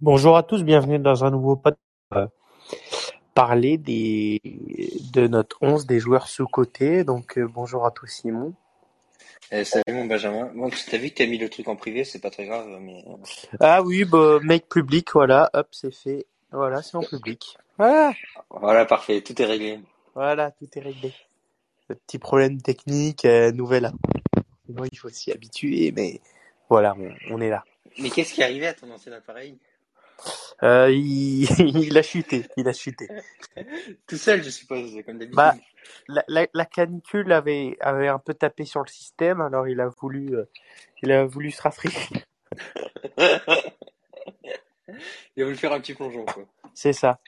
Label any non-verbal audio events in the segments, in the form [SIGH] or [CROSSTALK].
Bonjour à tous, bienvenue dans un nouveau podcast. Euh, parler des de notre 11 des joueurs sous-cotés. Donc euh, bonjour à tous Simon. Eh, salut mon Benjamin. Bon, t'as vu que t'as mis le truc en privé, c'est pas très grave, mais. euh, Ah oui, bah make public, voilà, hop, c'est fait. Voilà, c'est en public. Ah, Voilà, parfait, tout est réglé. voilà, tout est réglé. Le petit problème technique, euh, nouvelle. Il faut s'y habituer, mais voilà, on, on est là. Mais qu'est-ce qui est arrivé à ton ancien appareil? Euh, il, [LAUGHS] il a chuté, il a chuté. [LAUGHS] Tout seul, je suppose, comme d'habitude. Bah, la, la, la canicule avait, avait un peu tapé sur le système, alors il a voulu, euh, il a voulu se rafraîchir. [LAUGHS] Il a voulu faire un petit plongeon, quoi. C'est ça.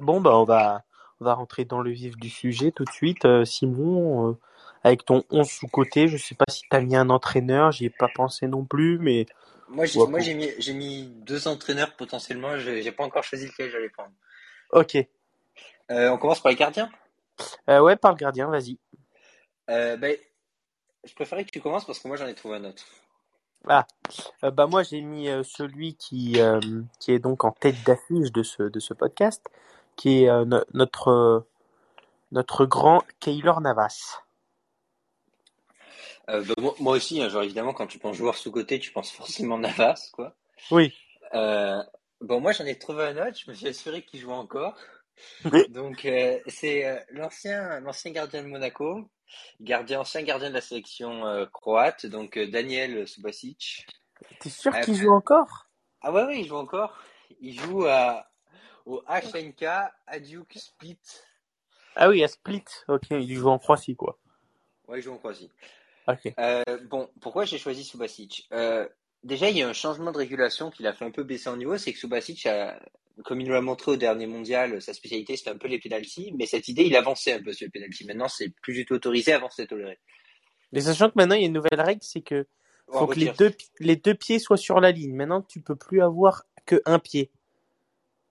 Bon, bah, on va, on va rentrer dans le vif du sujet tout de suite. Euh, Simon, avec ton 11 sous-côté, je sais pas si t'as mis un entraîneur, j'y ai pas pensé non plus, mais Moi, j'ai, moi, mis, j'ai mis deux entraîneurs potentiellement, j'ai, j'ai pas encore choisi lequel j'allais prendre. ok. Euh, on commence par les gardiens? Euh, ouais, par le gardien, vas-y. Euh, ben, je préférais que tu commences parce que moi j'en ai trouvé un autre. Ah, bah moi j'ai mis celui qui, qui est donc en tête d'affiche de ce, de ce podcast, qui est no- notre, notre grand Keylor Navas. Euh, ben, moi, moi aussi, hein, genre évidemment, quand tu penses joueur sous-côté, tu penses forcément Navas, quoi. Oui. Euh, bon, moi j'en ai trouvé un autre, je me suis assuré qu'il jouait encore. Oui. Donc, euh, c'est l'ancien l'ancien gardien de Monaco, gardien, ancien gardien de la sélection croate, donc Daniel Subasic. T'es sûr qu'il joue encore? ah ouais, ouais, il joue encore. Il joue à, au HNK Hajduk Split. Ah oui, à Split. Ok, il joue en Croatie, quoi. Ouais, il joue en Croatie. Euh, bon, pourquoi j'ai choisi Subasic? Euh, Déjà, il y a un changement de régulation qui l'a fait un peu baisser en niveau, c'est que Subasic, a, comme il nous l'a montré au dernier mondial, sa spécialité c'était un peu les pénalties, mais cette idée, il avançait un peu sur les pénalties. Maintenant, c'est plus du tout autorisé, avant c'était toléré. Mais sachant que maintenant il y a une nouvelle règle, c'est que faut que les deux, les deux pieds soient sur la ligne. Maintenant, tu peux plus avoir que un pied.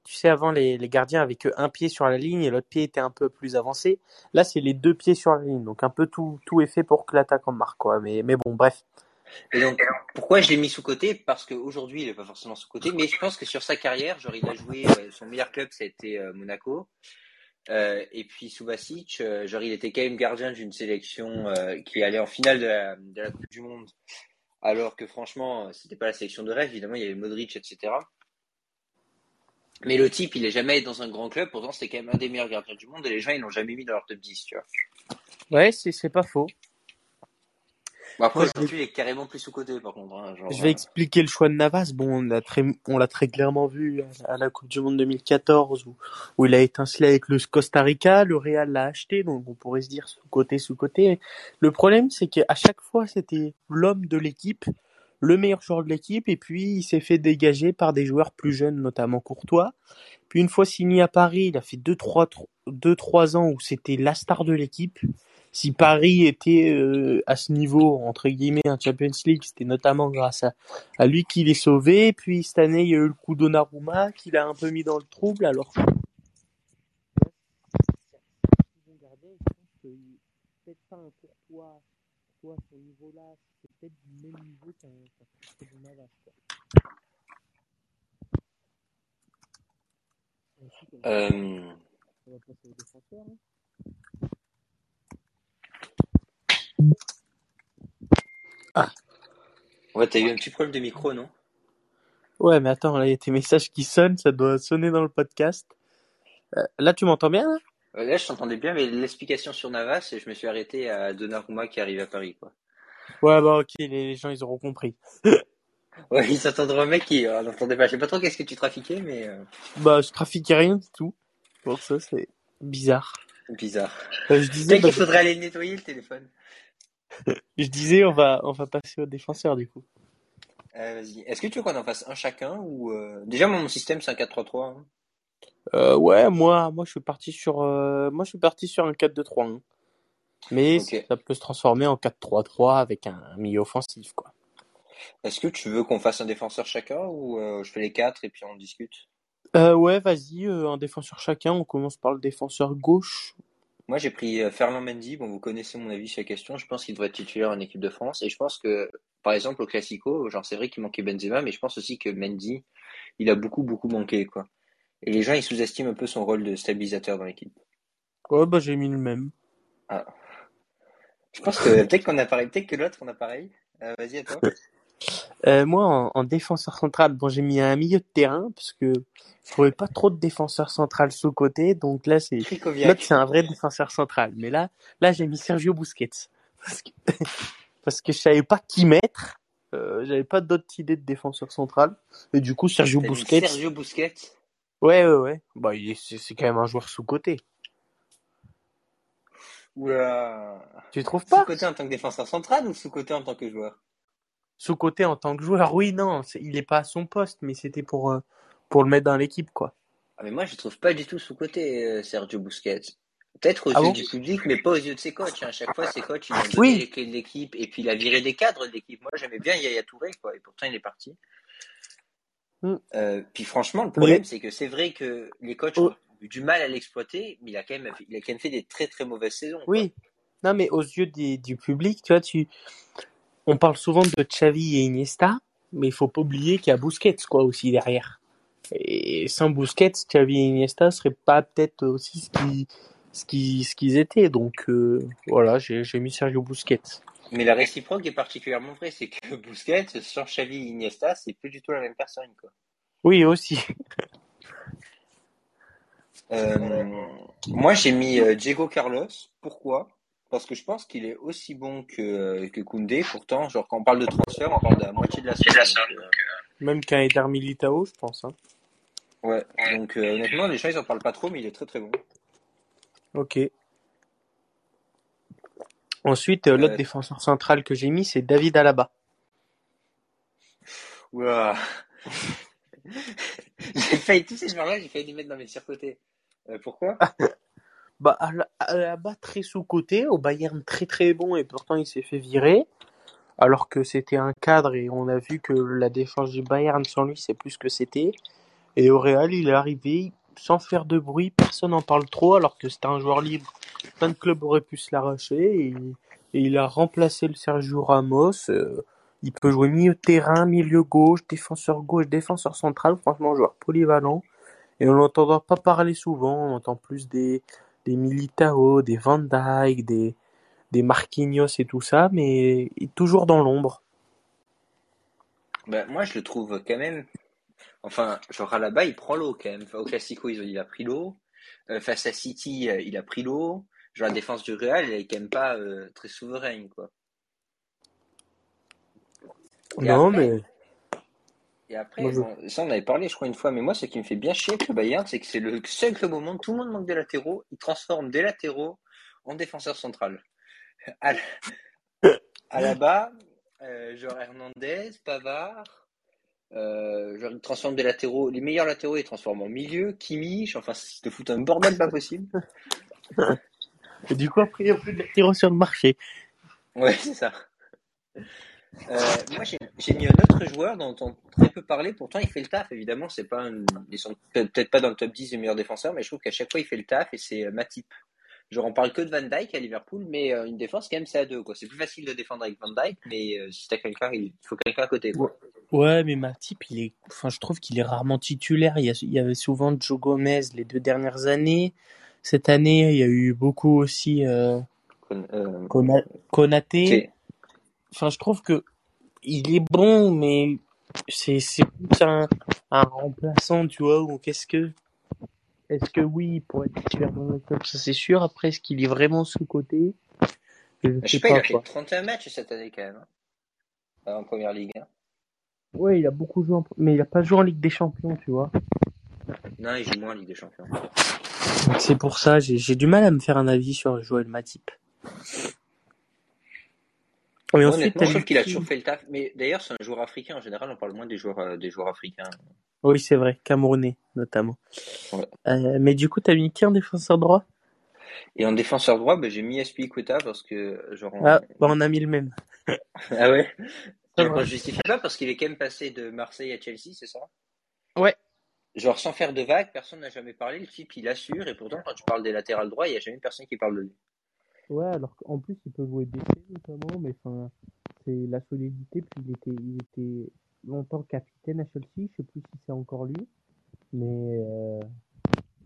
Tu sais, avant, les, les gardiens avaient que un pied sur la ligne et l'autre pied était un peu plus avancé. Là, c'est les deux pieds sur la ligne. Donc, un peu tout, tout est fait pour que l'attaque en marque, quoi. Mais, mais bon, bref. Et donc, pourquoi je l'ai mis sous côté? Parce qu'aujourd'hui, il est pas forcément sous côté, mais je pense que sur sa carrière, genre, il a joué, euh, son meilleur club, c'était euh, Monaco. Euh, et puis Subasic, genre, il était quand même gardien d'une sélection qui allait en finale de la, de la Coupe du Monde. Alors que franchement, c'était pas la sélection de rêve, évidemment, il y avait Modric, etc. Mais le type, il est jamais dans un grand club, pourtant c'était quand même un des meilleurs gardiens du monde et les gens, ils l'ont jamais mis dans leur top 10, tu vois. Ouais, c'est, pas faux. Bon, après, je aujourd'hui, il est carrément plus sous côté, par contre. Hein, genre, je vais euh, expliquer le choix de Navas. Bon, on l'a très, on l'a très clairement vu à, la Coupe du Monde 2014 où, où il a étincelé avec le Costa Rica. Le Real l'a acheté, donc on pourrait se dire sous côté, sous côté. Le problème, c'est qu'à chaque fois, c'était l'homme de l'équipe, le meilleur joueur de l'équipe, et puis il s'est fait dégager par des joueurs plus jeunes, notamment Courtois. Puis une fois signé à Paris, il a fait deux, trois, tro- deux, trois ans où c'était la star de l'équipe. Si Paris était euh, à ce niveau, entre guillemets, un Champions League, c'était notamment grâce à, à lui qu'il est sauvé. Puis cette année, il y a eu le coup Donnarumma qui l'a un peu mis dans le trouble. Alors, peut-être du même niveau qu'un on va, euh, on va passer aux défenseurs. hein. Ah, Ouais, t'as eu un petit problème de micro, non? Ouais, mais attends, là, il y a tes messages qui sonnent, ça doit sonner dans le podcast. Euh, là, tu m'entends bien, là? Là, je t'entendais bien, mais l'explication sur Navas, je me suis arrêté à Donnarumma qui arrive à Paris, quoi. Ouais, bah, ok, les, gens, ils auront compris. [LAUGHS] Ouais, il s'attendrait un mec qui euh, n'entendait pas. Je sais pas trop qu'est-ce que tu trafiquais, mais euh, Bah, je trafiquais rien du tout. Pour ça, c'est bizarre. bizarre. Euh, je disais, bah, qu'il faudrait aller nettoyer le téléphone. [LAUGHS] je disais, on va, on va passer aux défenseurs, du coup. Euh, vas-y. Est-ce que tu veux qu'on en fasse un chacun ou déjà moi, mon système c'est un 4-3-3. hein. Ouais, moi, moi, je suis parti sur, moi, je suis parti sur un 4-2-3. hein. Mais ça peut se transformer en 4-3-3 avec un, un milieu offensif, quoi. Est-ce que tu veux qu'on fasse un défenseur chacun ou euh, je fais les quatre et puis on discute? Euh, ouais, vas-y, euh, un défenseur chacun. On commence par le défenseur gauche. Moi, j'ai pris Ferland Mendy. Bon, vous connaissez mon avis sur la question. Je pense qu'il devrait être titulaire en équipe de France. Et je pense que, par exemple, au Classico, genre, c'est vrai qu'il manquait Benzema, mais je pense aussi que Mendy, il a beaucoup, beaucoup manqué, quoi. Et les gens, ils sous-estiment un peu son rôle de stabilisateur dans l'équipe. Ouais, bah, j'ai mis le même. Ah. Je pense que [LAUGHS] peut-être qu'on a pareil, peut-être que l'autre, on a pareil. Euh, vas-y, à toi. [LAUGHS] Euh, moi, en, en défenseur central, bon, j'ai mis un milieu de terrain parce que je trouvais pas trop de défenseur central sous côté, donc là, c'est l'autre, c'est un vrai défenseur central. Mais là, là, j'ai mis Sergio Busquets parce que, [LAUGHS] parce que je savais pas qui mettre. Euh, j'avais pas d'autres idées de défenseur central. Et du coup, Sergio Busquets. Sergio Busquets. Ouais, ouais, ouais. Bah, il est- c'est c'est quand même un joueur sous côté. Oula. Tu trouves pas Sous-côté en tant que défenseur central ou sous-côté en tant que joueur? Sous côté en tant que joueur, oui, non, il est pas à son poste, mais c'était pour euh, pour le mettre dans l'équipe, quoi. Ah, mais moi, je trouve pas du tout sous-côté euh, Sergio Busquets. Peut-être aux Ah yeux bon du public, mais pas aux yeux de ses coachs. hein. À chaque fois, ses coachs, ils ont donné Oui. les clés de l'équipe et puis il a viré des cadres de l'équipe. Moi, j'aimais bien Yaya Touré, quoi, et pourtant, il est parti. Mm. Euh, puis franchement, le problème, c'est que c'est vrai que les coachs Oh. Eu du mal à l'exploiter, mais il a quand même, il a quand même fait des très très mauvaises saisons. quoi. Oui. Non, mais aux yeux des- du public, tu vois, tu, on parle souvent de Xavi et Iniesta, mais il faut pas oublier qu'il y a Busquets, quoi, aussi derrière. Et sans Busquets, Xavi et Iniesta seraient pas peut-être aussi ce qui, ce qui, ce qu'ils étaient. Donc, euh, voilà, j'ai, j'ai mis Sergio Busquets. Mais la réciproque est particulièrement vraie, c'est que Busquets, sans Xavi et Iniesta, c'est plus du tout la même personne, quoi. Oui, aussi. Euh, moi, j'ai mis euh, Diego Carlos. Pourquoi? Parce que je pense qu'il est aussi bon que, euh, que Koundé. Pourtant, genre, quand on parle de transfert, on parle de la moitié de la somme. donc, euh, Même qu'un Eder Militao, je pense, hein. ouais. Donc, euh, honnêtement, les gens, ils en parlent pas trop, mais il est très très bon. Ok. Ensuite, euh, l'autre Euh, défenseur central que j'ai mis, c'est David Alaba. Ouah. [LAUGHS] j'ai failli, tous ces joueurs-là, j'ai failli les mettre dans mes surcotés. Euh, pourquoi? [LAUGHS] Bah, Ala- Alaba très sous-côté, au Bayern très très bon et pourtant il s'est fait virer. Alors que c'était un cadre et on a vu que la défense du Bayern sans lui c'est plus que c'était. Et au Real il est arrivé sans faire de bruit, personne n'en parle trop alors que c'était un joueur libre. Plein de clubs auraient pu se l'arracher et, et il a remplacé le Sergio Ramos. Euh, il peut jouer milieu terrain, milieu gauche, défenseur gauche, défenseur central, franchement joueur polyvalent. Et on n'entend pas parler souvent, on entend plus des, des Militao, des Van Dijk, des, des Marquinhos et tout ça, mais il est toujours dans l'ombre. Ben, moi, je le trouve quand même. Enfin, genre là-bas, il prend l'eau quand même. Enfin, au Classico, il a pris l'eau. Euh, face à City, euh, il a pris l'eau. Genre, la défense du Real, elle est quand même pas euh, très souveraine, quoi. Et non, après, mais et après ça, on avait parlé, je crois, une fois, mais moi, ce qui me fait bien chier avec le Bayern, c'est que c'est le seul club au monde, tout le monde manque des latéraux, ils transforment des latéraux en défenseur central. À, à là-bas, euh, genre Hernandez, Pavard, euh, genre ils transforment des latéraux, les meilleurs latéraux, ils transforment en milieu, Kimmich, enfin, ils te foutent un bordel pas possible. [LAUGHS] et du coup après il n'y a plus de latéraux sur le marché. Ouais, c'est ça. Euh, moi, j'ai mis un autre joueur dont on très peu parlé. Pourtant, il fait le taf. Évidemment, c'est pas un- ils sont peut- peut-être pas dans le top 10 des meilleurs défenseurs, mais je trouve qu'à chaque fois, il fait le taf et c'est euh, Matip. Genre, on parle que de Van Dyke à Liverpool, mais euh, une défense, quand même, c'est à deux, quoi. C'est plus facile de défendre avec Van Dyke, mais euh, si t'as quelqu'un, il faut quelqu'un à côté, quoi. Ouais, mais Matip, il est, enfin, je trouve qu'il est rarement titulaire. Il y, a- il y avait souvent Joe Gomez les deux dernières années. Cette année, il y a eu beaucoup aussi euh, Con- euh, Kona- Konaté. Enfin, je trouve que il est bon, mais c'est c'est plus un, un remplaçant, tu vois. Ou qu'est-ce que, est-ce que oui, il pourrait être titulaire dans le club, ça c'est sûr. Après, est-ce qu'il est vraiment sous côté Je sais sais pas, il pas a fait quoi. 31 matchs cette année, quand même. hein. En première ligue. hein. Ouais, il a beaucoup joué, en... mais il a pas joué en Ligue des Champions, tu vois. Non, il joue moins en Ligue des Champions. C'est pour ça, j'ai j'ai du mal à me faire un avis sur Joël Matip. Et Moi, ensuite, je trouve qu'il a toujours fait le taf. Mais d'ailleurs, c'est un joueur africain. En général, on parle moins des joueurs, euh, des joueurs africains. Oui, c'est vrai, Camerounais notamment. Ouais. Euh, mais du coup, t'as mis qui en défenseur droit? Et en défenseur droit, ben, j'ai mis Aspilicueta parce que, genre, en- Ah, bah on a mis le même. [LAUGHS] Ah ouais? [LAUGHS] Je justifie pas parce qu'il est quand même passé de Marseille à Chelsea, c'est ça? Ouais. genre sans faire de vagues, personne n'a jamais parlé. Le type, il assure, et pourtant, quand tu parles des latérales droits, il n'y a jamais personne qui parle de lui. Ouais, alors qu'en plus, il peut jouer DC notamment, mais enfin, c'est la solidité. Puis il était, il était longtemps capitaine à Chelsea, je sais plus si c'est encore lui, mais euh,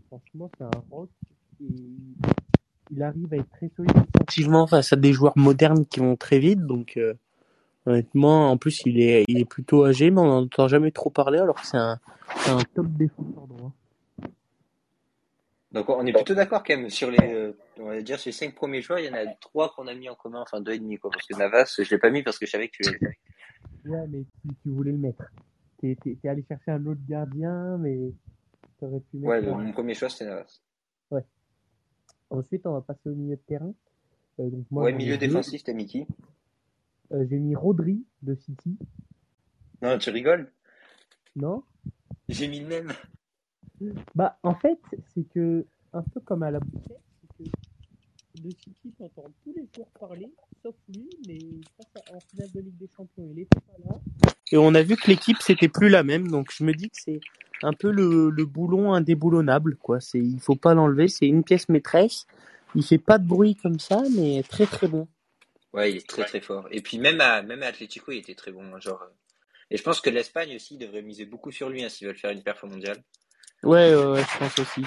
franchement, c'est un rock. Et il arrive à être très solide offensivement face à des joueurs modernes qui vont très vite, donc euh, honnêtement, en plus, il est, il est plutôt âgé, mais on n'en entend jamais trop parler, alors que c'est un, c'est un top défenseur droit. Donc on est plutôt d'accord quand même sur les, euh, on va dire sur les cinq premiers joueurs, il y en a trois qu'on a mis en commun, enfin deux et demi quoi, parce que Navas, je l'ai pas mis parce que je savais que tu l'avais. Ouais, mais tu, tu voulais le mettre. T'es, t'es, t'es allé chercher un autre gardien, mais t'aurais pu mettre. Ouais, mon premier choix c'était Navas. Ensuite, on va passer au milieu de terrain. Euh, donc moi, ouais, milieu défensif, t'as mis qui? Euh, j'ai mis Rodri de City. Non, tu rigoles? Non? J'ai mis le même. Bah, en fait, c'est que, un peu comme à la boutique, c'est que de City, t'entends tous les joueurs parler, sauf lui, mais face à, en finale de Ligue des Champions, il était pas là. Et on a vu que l'équipe, c'était plus la même, donc je me dis que c'est un peu le, le boulon indéboulonnable, quoi. C'est, il faut pas l'enlever, c'est une pièce maîtresse. Il fait pas de bruit comme ça, mais très très bon. Ouais, il est très très fort. Et puis même à même à Atlético, il était très bon, hein, genre. euh. Et je pense que l'Espagne aussi devrait miser beaucoup sur lui hein, s'ils veulent faire une perf mondiale. Ouais, ouais, ouais, je pense aussi.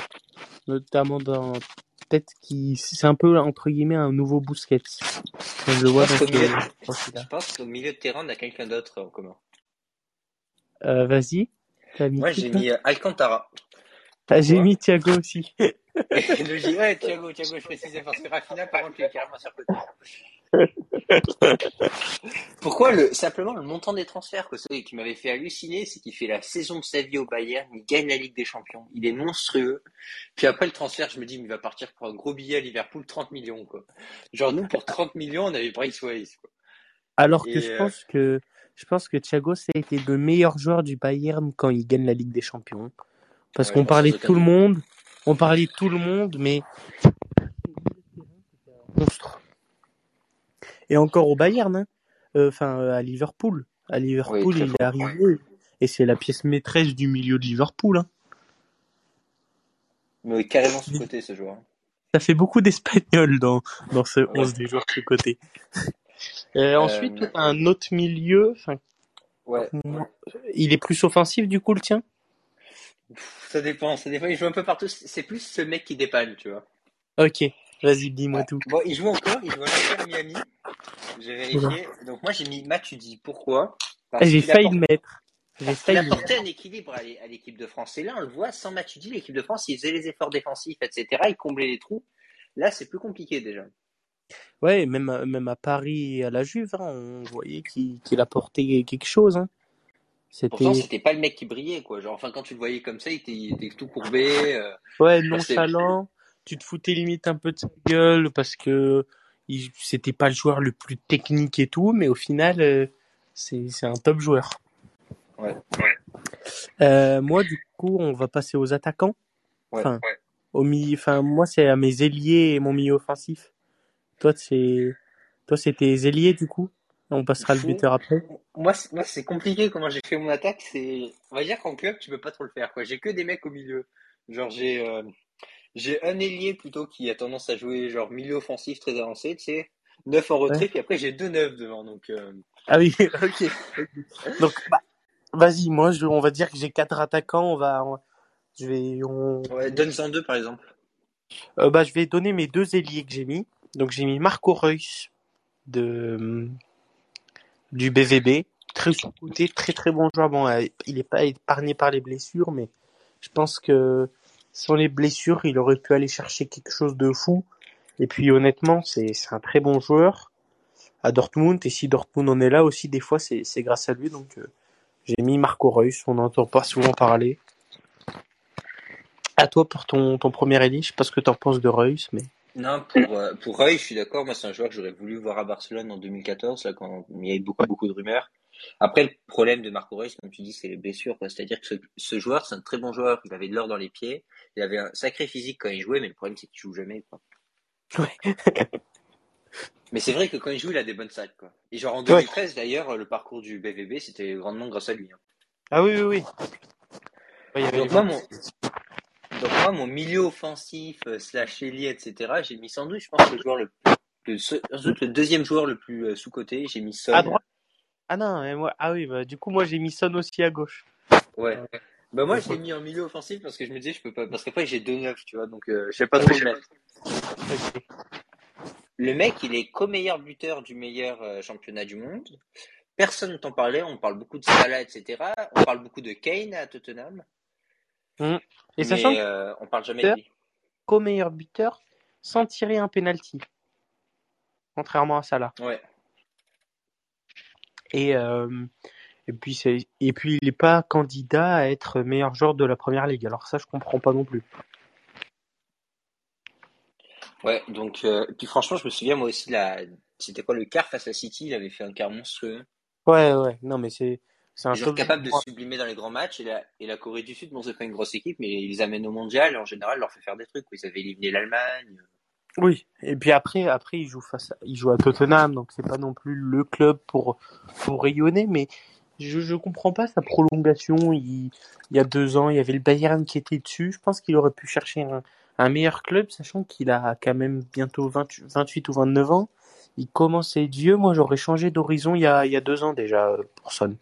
Notamment dans, peut-être qui, c'est un peu, entre guillemets, un nouveau Busquets. Quand je le vois Je pense dans qu'au ce milieu- profil-là. Je pense qu'au milieu de terrain, on a quelqu'un d'autre en commun. Euh, vas-y. Moi, j'ai mis euh, Alcantara. Ah, j'ai mis Thiago aussi. Le ouais, Thiago, [LAUGHS] Thiago, je précisais parce que Rafinha, par contre, il est carrément sur le côté. [LAUGHS] Pourquoi le, simplement le montant des transferts, quoi, celui qui m'avait fait halluciner, c'est qu'il fait la saison de sa vie au Bayern, il gagne la Ligue des Champions, il est monstrueux. Puis après le transfert, je me dis, mais il va partir pour un gros billet à Liverpool, 30 millions, quoi. Genre, nous, pour 30 millions, on avait Bryce Weiss, quoi. Alors que je euh, pense que, je pense que Thiago, ça a été le meilleur joueur du Bayern quand il gagne la Ligue des Champions. Parce Ouais, qu'on parlait de tout le monde, on parlait de tout le monde, mais monstre. Et encore au Bayern, hein. Euh, enfin euh, à Liverpool. À Liverpool, Oui, il est arrivé et c'est la pièce maîtresse du milieu de Liverpool. Hein. Mais carrément sous côté, ce joueur. Ça fait beaucoup d'Espagnols dans dans ce Ouais. 11 des joueurs de côté. Euh, ensuite, un autre milieu. Enfin, Ouais. il est plus offensif du coup le tien? Ça dépend, ça dépend. Il joue un peu partout. C'est plus ce mec qui dépanne, tu vois. Ok, vas-y, dis-moi Ouais. tout. Bon, il joue encore, il joue à Miami. J'ai vérifié. Donc moi j'ai mis Matuidi. Pourquoi? Ah, J'ai failli apporte- le mettre. J'ai failli. le mettre. apportait un équilibre à l'é- à l'équipe de France. Et là, on le voit, sans Matuidi, l'équipe de France, il faisait les efforts défensifs, etc. Il comblait les trous. Là, c'est plus compliqué déjà. Ouais, même à- même à Paris et à la Juve, hein, on voyait qu'il qu'il apportait quelque chose. Hein. Pourtant, C'était c'était pas le mec qui brillait, quoi. Genre, enfin, quand tu le voyais comme ça, il était, il était tout courbé. euh, ouais nonchalant. Tu te foutais limite un peu de sa gueule parce que il- c'était pas le joueur le plus technique et tout, mais au final, euh, c'est c'est un top joueur. Ouais. Euh, moi, du coup, on va passer aux attaquants. Ouais. Enfin, au milieu. Enfin, moi, c'est à mes ailiers et mon milieu offensif. Toi, c'est toi, c'est tes ailiers du coup? On passera le buteur après. Moi, c'est- moi, c'est compliqué comment j'ai fait mon attaque. C'est, on va dire qu'en club, tu peux pas trop le faire, quoi. J'ai que des mecs au milieu. Genre, j'ai, euh, j'ai un ailier plutôt qui a tendance à jouer genre milieu offensif très avancé, tu sais, neuf en retrait, Ouais. puis après j'ai deux neufs devant. Donc, euh, Ah oui, ok. [LAUGHS] ok. Donc, bah, vas-y, moi, je, on va dire que j'ai quatre attaquants. On va, on- je vais, on, ouais, donne-en deux par exemple. euh, bah, je vais donner mes deux ailiers que j'ai mis. Donc, j'ai mis Marco Reus de du BVB, très sous-côté, très très bon joueur. Bon, euh, il est pas épargné par les blessures, mais je pense que sans les blessures, il aurait pu aller chercher quelque chose de fou. Et puis, honnêtement, c'est c'est un très bon joueur à Dortmund. Et si Dortmund en est là aussi, des fois, c'est c'est grâce à lui. Donc, euh, j'ai mis Marco Reus. On n'entend pas souvent parler. À toi pour ton, ton premier ailier. Je sais pas ce que t'en penses de Reus, mais. Non, pour, euh, pour Roy, je suis d'accord. Moi, c'est un joueur que j'aurais voulu voir à Barcelone en 2014, là, quand il y avait beaucoup, beaucoup de rumeurs. Après, le problème de Marco Reus, comme tu dis, c'est les blessures. C'est-à-dire que ce, ce joueur, c'est un très bon joueur. Il avait de l'or dans les pieds. Il avait un sacré physique quand il jouait, mais le problème, c'est qu'il joue jamais, quoi. Ouais. [LAUGHS] Mais c'est vrai que quand il joue, il a des bonnes sacs, quoi. Et genre en 2013, d'ailleurs, le parcours du BVB, c'était grandement grâce à lui. hein. Ah oui, oui, oui. Ouais, il y avait Donc moi, mon, donc moi, mon milieu offensif euh, slash ailier, etc. J'ai mis sans doute, je pense, le joueur le, le, deuxième joueur le plus euh, sous coté. J'ai mis Son. À droite Ah non, mais moi, ah oui, bah, du coup, moi j'ai mis Son aussi à gauche. Ouais. Bah moi, je l'ai mis en milieu offensif parce que je me disais, je peux pas, parce qu'après j'ai deux neufs, tu vois, donc euh, je sais pas trop le mettre. Le mec, il est co-meilleur buteur du meilleur euh, championnat du monde. Personne ne t'en parlait. On parle beaucoup de Salah, etc. On parle beaucoup de Kane à Tottenham. Et mais sachant euh, on parle jamais de lui. co-meilleur buteur sans tirer un penalty. Contrairement à Salah. Ouais. Et, euh, et, puis, c'est, et puis, il n'est pas candidat à être meilleur joueur de la première ligue. Alors, ça, je comprends pas non plus. Ouais, donc, euh, puis franchement, je me souviens, moi aussi, la... c'était quoi le quart face à City Il avait fait un quart monstrueux. Ouais, ouais. Non, mais c'est, c'est un top capable de joueur. sublimer dans les grands matchs. Et la, et la Corée du Sud, bon, c'est pas une grosse équipe, mais ils les amènent au mondial. Et en général, leur fait faire des trucs. Ils avaient éliminé l'Allemagne. Oui. Et puis après, après, il joue face à, il joue à Tottenham, donc c'est pas non plus le club pour, pour rayonner, mais je, je comprends pas sa prolongation. Il, il y a deux ans, il y avait le Bayern qui était dessus. Je pense qu'il aurait pu chercher un, un meilleur club, sachant qu'il a quand même bientôt 20 28 ou 29 ans. Il commence à être vieux. Moi, j'aurais changé d'horizon il y a, il y a deux ans déjà euh, pour Son.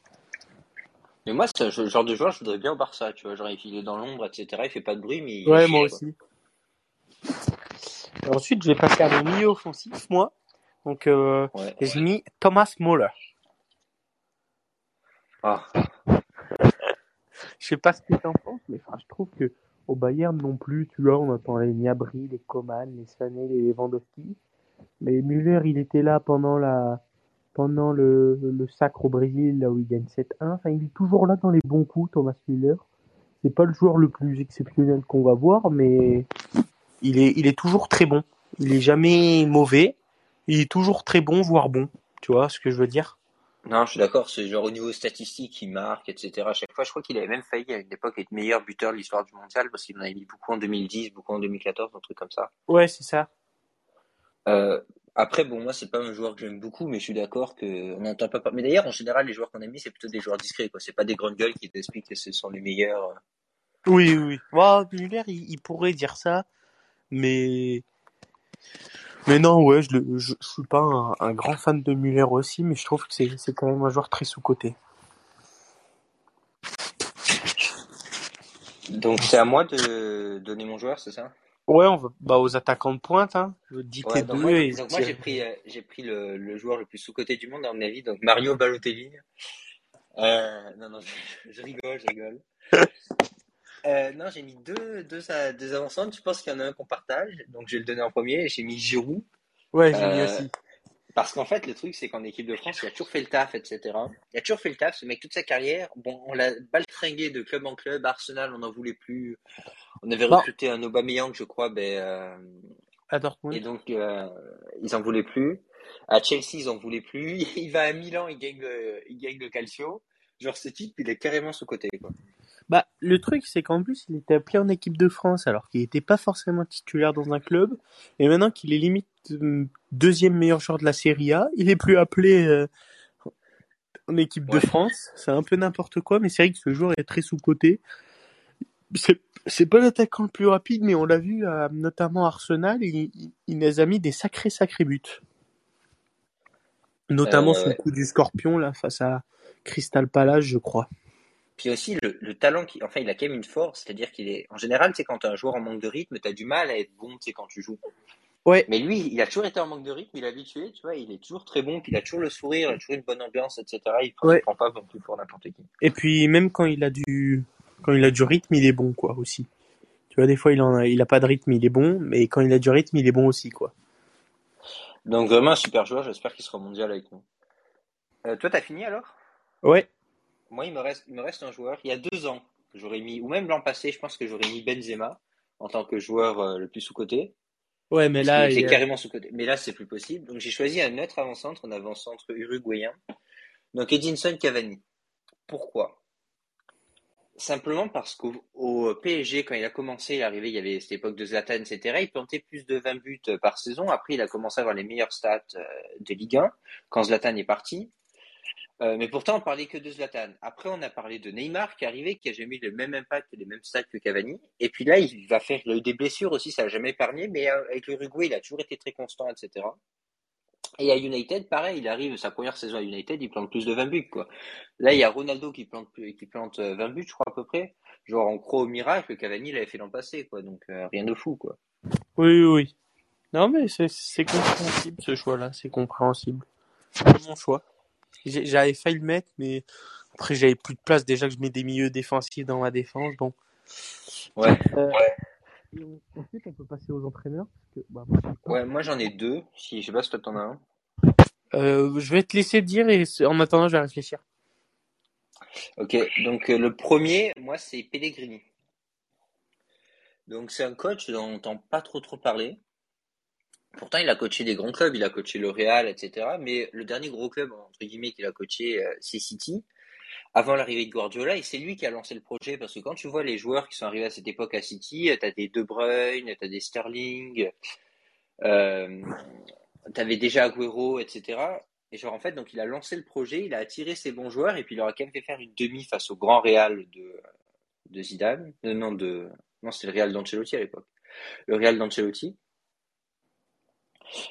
Mais moi, c'est ce genre de joueur, je voudrais bien au Barça, tu vois. Genre, il est dans l'ombre, etc. Il fait pas de bruit, mais il Ouais, moi aussi. Et ensuite, je vais passer à mon milieu offensif, moi. Donc, euh, Ouais. j'ai mis Thomas Muller. Ah. Je sais pas ce que t'en penses, mais enfin, je trouve que au Bayern non plus, tu vois, on entend les Niabri, les Coman, les Sané, les Lewandowski. Mais Müller, il était là pendant la, pendant le, le sacre au Brésil, là où il gagne 7-1. Enfin, il est toujours là dans les bons coups, Thomas Müller. C'est pas le joueur le plus exceptionnel qu'on va voir, mais il est, il est toujours très bon. Il est jamais mauvais. Il est toujours très bon, voire bon. Tu vois ce que je veux dire? Non, je suis d'accord, c'est genre au niveau statistique, il marque, etc. À chaque fois, je crois qu'il avait même failli à une époque être meilleur buteur de l'histoire du mondial parce qu'il en avait mis beaucoup en 2010, beaucoup en 2014, un truc comme ça. Ouais, c'est ça. Euh, après, bon, moi, c'est pas un joueur que j'aime beaucoup, mais je suis d'accord que on n'entend pas. Mais d'ailleurs, en général, les joueurs qu'on a mis, c'est plutôt des joueurs discrets, quoi. C'est pas des grandes gueules qui t'expliquent que ce sont les meilleurs. Oui, oui, oui. Ouais, Müller, il, il pourrait dire ça, mais mais non, ouais, je, le, je, je suis pas un, un grand fan de Müller aussi, mais je trouve que c'est c'est quand même un joueur très sous coté. Donc, c'est à moi de donner mon joueur, c'est ça? Ouais, on va bah aux attaquants de pointe, hein. Dis tes Ouais, donc deux moi, et donc moi, j'ai pris, euh, j'ai pris le, le joueur le plus sous-coté du monde, à mon avis, donc Mario Balotelli. Euh, non, non, je, [LAUGHS] je rigole, je rigole. Euh, non, j'ai mis deux, deux, à- deux avancantes. Je pense qu'il y en a un qu'on partage, donc je vais le donner en premier. J'ai mis Giroud. ouais, j'ai mis Euh, aussi. Parce qu'en fait, le truc, c'est qu'en équipe de France, il a toujours fait le taf, etc. Il a toujours fait le taf, ce mec, toute sa carrière. Bon, on l'a baltringué de club en club. Arsenal, on n'en voulait plus. On avait recruté un Aubameyang, je crois, ben, euh, À et Dortmund. donc, euh, ils en voulaient plus. À Chelsea, ils en voulaient plus. [LAUGHS] Il va à Milan, il gagne le, il gagne le Calcio. Genre, ce type, il est carrément sous côté, quoi. Bah, le truc, c'est qu'en plus, il était appelé en équipe de France, alors qu'il n'était pas forcément titulaire dans un club. Et maintenant qu'il est limite euh, deuxième meilleur joueur de la Serie A, il est plus appelé euh, en équipe de. France. C'est un peu n'importe quoi, mais c'est vrai que ce joueur est très sous-coté. C'est, c'est pas l'attaquant le plus rapide, mais on l'a vu, à, notamment à Arsenal, il, il, il nous a mis des sacrés, sacrés buts. Notamment Euh, son coup du scorpion, là, face à Crystal Palace, je crois. Puis aussi, le, le talent, qui, enfin, il a quand même une force, c'est-à-dire qu'il est, en général, tu sais, quand t'es un joueur en manque de rythme, t'as du mal à être bon, tu sais, quand tu joues. Ouais. Mais lui, il a toujours été en manque de rythme, il est habitué, tu vois, il est toujours très bon, puis il a toujours le sourire, il a toujours une bonne ambiance, etc. Il prend, Ouais. il prend pas non plus pour n'importe qui. Et puis même quand il a du quand il a du rythme, il est bon quoi aussi. Tu vois des fois il en a il a pas de rythme, il est bon, mais quand il a du rythme, il est bon aussi quoi. Donc vraiment un super joueur, j'espère qu'il sera mondial avec nous. Euh, toi, t'as fini alors? Ouais. Moi, il me reste, il me reste un joueur. Il y a deux ans que j'aurais mis, ou même l'an passé, je pense que j'aurais mis Benzema en tant que joueur euh, le plus sous-coté. Ouais, mais là il carrément sous-coté. Mais là, c'est plus possible. Donc j'ai choisi un autre avant-centre, un avant-centre uruguayen. Donc Edinson Cavani. Pourquoi? Simplement parce qu'au au PSG, quand il a commencé, il est arrivé, il y avait cette époque de Zlatan, etc. Il plantait plus de 20 buts par saison. Après, il a commencé à avoir les meilleures stats euh, de Ligue 1 quand Zlatan est parti. Euh, mais pourtant, on parlait que de Zlatan. Après, on a parlé de Neymar qui est arrivé, qui a jamais eu le même impact, les mêmes stats que Cavani. Et puis là, il va faire, il a eu des blessures aussi, ça n'a jamais épargné, mais euh, avec l'Uruguay, il a toujours été très constant, etc. Et à United, pareil, il arrive sa première saison à United, il plante plus de 20 buts, quoi. Là, il y a Ronaldo qui plante, qui plante 20 euh, buts, je crois, à peu près. Genre, on croit au miracle, Cavani l'avait fait l'an passé, quoi. Donc, rien de fou, quoi. Oui, oui. Non, mais c'est compréhensible, ce choix-là, c'est compréhensible. C'est mon choix. J'avais failli le mettre, mais après j'avais plus de place déjà que je mets des milieux défensifs dans ma défense, donc. Ouais. Euh, ouais. ensuite, on peut passer aux entraîneurs. Bah, moi, ouais, moi j'en ai deux. Si je sais pas si toi t'en as un. Euh, je vais te laisser dire et en attendant, je vais réfléchir. Ok, donc euh, le premier, moi c'est Pellegrini. Donc c'est un coach dont on n'entend pas trop trop parler. Pourtant, il a coaché des grands clubs, il a coaché le Real, etc. Mais le dernier gros club, entre guillemets, qu'il a coaché, euh, c'est City, avant l'arrivée de Guardiola, et c'est lui qui a lancé le projet, parce que quand tu vois les joueurs qui sont arrivés à cette époque à City, tu as des De Bruyne, tu as des Sterling, euh, tu avais déjà Agüero, etc. Et genre, en fait, donc il a lancé le projet, il a attiré ses bons joueurs, et puis il leur a quand même fait faire une demi face au grand Real de, de Zidane, euh, non, de, non, c'était le Real d'Ancelotti à l'époque. Le Real d'Ancelotti.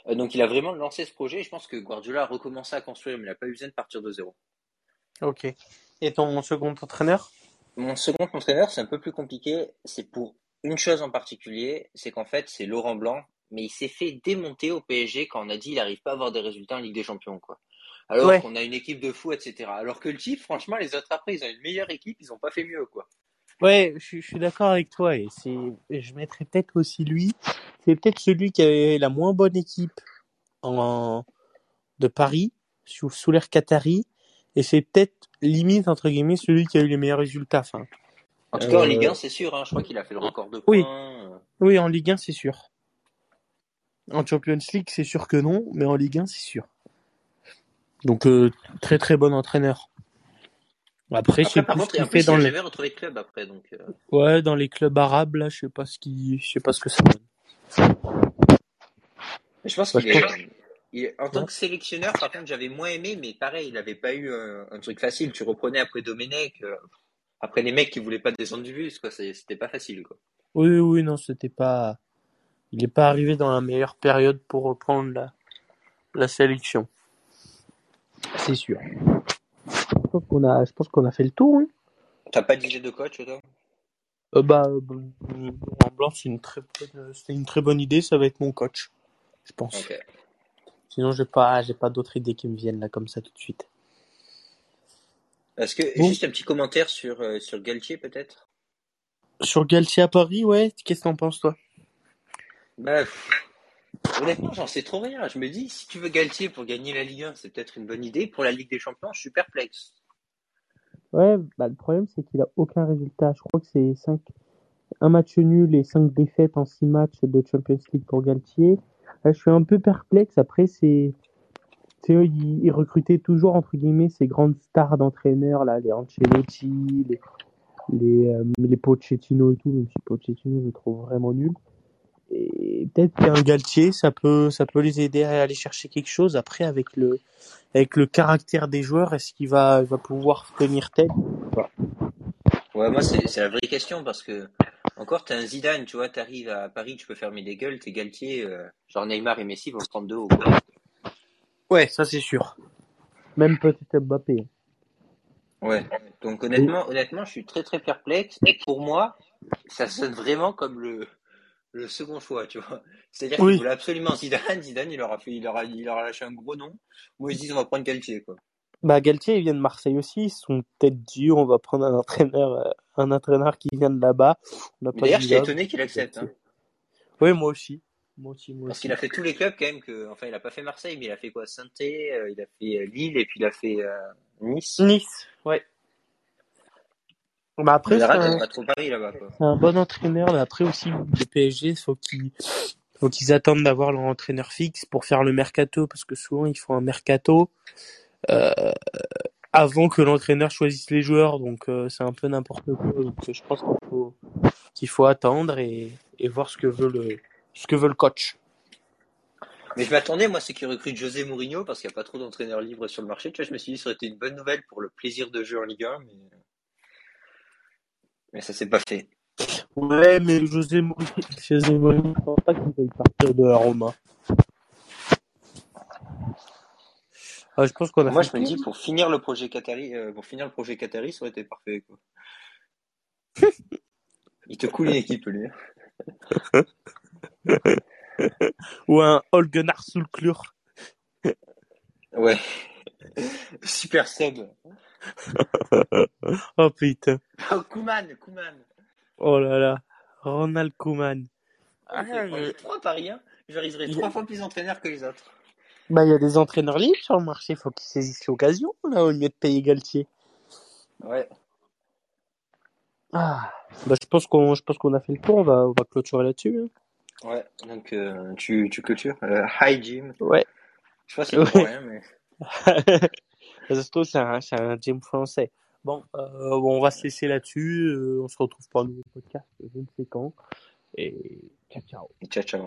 Euh, donc il a vraiment lancé ce projet. je pense que Guardiola a recommencé à construire, mais il n'a pas eu besoin de partir de zéro. Ok. Et ton second entraîneur? Mon second entraîneur, c'est un peu plus compliqué. C'est pour une chose en particulier, c'est qu'en fait, c'est Laurent Blanc, mais il s'est fait démonter au PSG quand on a dit qu'il n'arrive pas à avoir des résultats en Ligue des Champions, quoi. Alors qu'on a une équipe de fous, etc. Alors que le type, franchement, les autres après, ils ont une meilleure équipe, ils n'ont pas fait mieux, quoi. Ouais, je, suis d'accord avec toi et c'est, je mettrais peut-être aussi lui. C'est peut-être celui qui avait la moins bonne équipe en de Paris sous, sous l'ère Qatari et c'est peut-être limite entre guillemets celui qui a eu les meilleurs résultats. Enfin, en tout cas, en Ligue 1, euh, c'est sûr. Hein, je crois qu'il a fait le record de points. Oui, oui en Ligue 1, c'est sûr. En Champions League, c'est sûr que non, mais en Ligue 1, c'est sûr. Donc, euh, très très bon entraîneur. Après, je sais par contre, fait dans les clubs après, donc. Euh. Ouais, dans les clubs arabes, là, je sais pas ce qui, je sais pas ce que ça donne. je pense qu'il est... en tant que sélectionneur, par contre, j'avais moins aimé, mais pareil, il avait pas eu un, truc facile. Tu reprenais après Domenech, euh, après les mecs qui voulaient pas descendre du bus, quoi. C'était pas facile, quoi. Oui, oui, non, c'était pas. Il est pas arrivé dans la meilleure période pour reprendre la, la sélection. C'est sûr qu'on a, je pense qu'on a fait le tour. Hein. T'as pas d'idée de coach, toi euh, Bah, euh, en blanc, c'est une très bonne, c'est une très bonne idée. Ça va être mon coach, je pense. Sinon, j'ai pas, j'ai pas d'autres idées qui me viennent là comme ça tout de suite. Est-ce que juste un petit commentaire sur euh, sur Galtier peut-être? Sur Galtier à Paris, ouais. Qu'est-ce que t'en penses toi? Bah, honnêtement, j'en sais trop rien. Je me dis, si tu veux Galtier pour gagner la Ligue 1, c'est peut-être une bonne idée. Pour la Ligue des Champions, je suis perplexe. Ouais, bah, le problème, c'est qu'il a aucun résultat. Je crois que c'est 5, un match nul et 5 défaites en 6 matchs de Champions League pour Galtier. je suis un peu perplexe. Après, c'est, il, il, recrutait toujours, entre guillemets, ces grandes stars d'entraîneurs, les Ancelotti, les, les, euh, les Pochettino et tout, même si Pochettino, je le trouve vraiment nul. Et peut-être qu'un Galtier, ça peut, ça peut les aider à aller chercher quelque chose. Après, avec le, avec le caractère des joueurs, est-ce qu'il va, va pouvoir tenir tête Ouais, moi, c'est la vraie question parce que, encore, t'es un Zidane, tu vois, t'arrives à Paris, tu peux fermer des gueules, t'es Galtier, euh, genre Neymar et Messi vont se prendre de haut. Ouais, ça c'est sûr. Même peut-être Mbappé. Ouais. Donc honnêtement, honnêtement, je suis très très perplexe. Et pour moi, ça sonne vraiment comme le, le second choix, tu vois. C'est-à-dire qu'il voulait absolument [LAUGHS] Zidane, Zidane, il leur a fait, il leur a, il leur a lâché un gros nom. Moi, ils disent, on va prendre Galtier, quoi. Bah, Galtier, il vient de Marseille aussi. Ils sont peut-être dit, on va prendre un entraîneur, euh, un entraîneur qui vient de là-bas. D'ailleurs, j'étais étonné qu'il accepte, hein. Oui, moi aussi. Moi aussi, moi Parce qu'il a fait tous les clubs, quand même, que, enfin, il a pas fait Marseille, mais il a fait quoi? saint euh, il a fait euh, Lille, et puis il a fait, Nice. Nice, ouais. Bah après, c'est un... un bon entraîneur, mais après aussi, le PSG, faut qu'ils faut qu'ils attendent d'avoir leur entraîneur fixe pour faire le mercato, parce que souvent ils font un mercato euh, avant que l'entraîneur choisisse les joueurs, donc euh, c'est un peu n'importe quoi. Donc je pense qu'il faut qu'il faut attendre et, et voir ce que veut le ce que veut le coach. Mais je m'attendais, moi, c'est qu'ils recrutent José Mourinho parce qu'il n'y a pas trop d'entraîneurs libres sur le marché. Tu vois, je me suis dit, ça aurait été une bonne nouvelle pour le plaisir de jeu en Ligue 1, mais, mais ça s'est pas fait. Ouais, mais José Mourinho, José Mourinho, je pense pas qu'il veuille partir de la Roma. Ah, je pense qu'on a Moi, je me dis, pour finir le projet Qatari, euh, pour finir le projet Qatari, ça aurait été parfait, quoi. [LAUGHS] Il te coule une équipe, lui. [LAUGHS] Ou un Holgenar Sulklur. Ouais. [LAUGHS] Super sub. Oh putain. Oh, Kouman, Kouman. Oh là là. Ronald Koeman. Ah, mais- trois paris, hein. J'arriverai trois fois plus entraîneur que les autres. Bah, il y a des entraîneurs libres sur le marché. Faut qu'ils saisissent l'occasion, là, au lieu de payer Galtier. Ouais. Ah. Bah, je pense qu'on, je pense qu'on a fait le tour. On va, on va clôturer là-dessus. hein. Ouais. Donc, euh, tu, tu clôtures. Euh, hi, Jim. Ouais. Je sais pas si c'est rien, mais. [LAUGHS] Ça se trouve, c'est un, c'est un gym français. Bon, euh, on va se laisser là-dessus. Euh, on se retrouve pour un nouveau podcast, je ne sais quand. Et ciao, ciao. Ciao, ciao.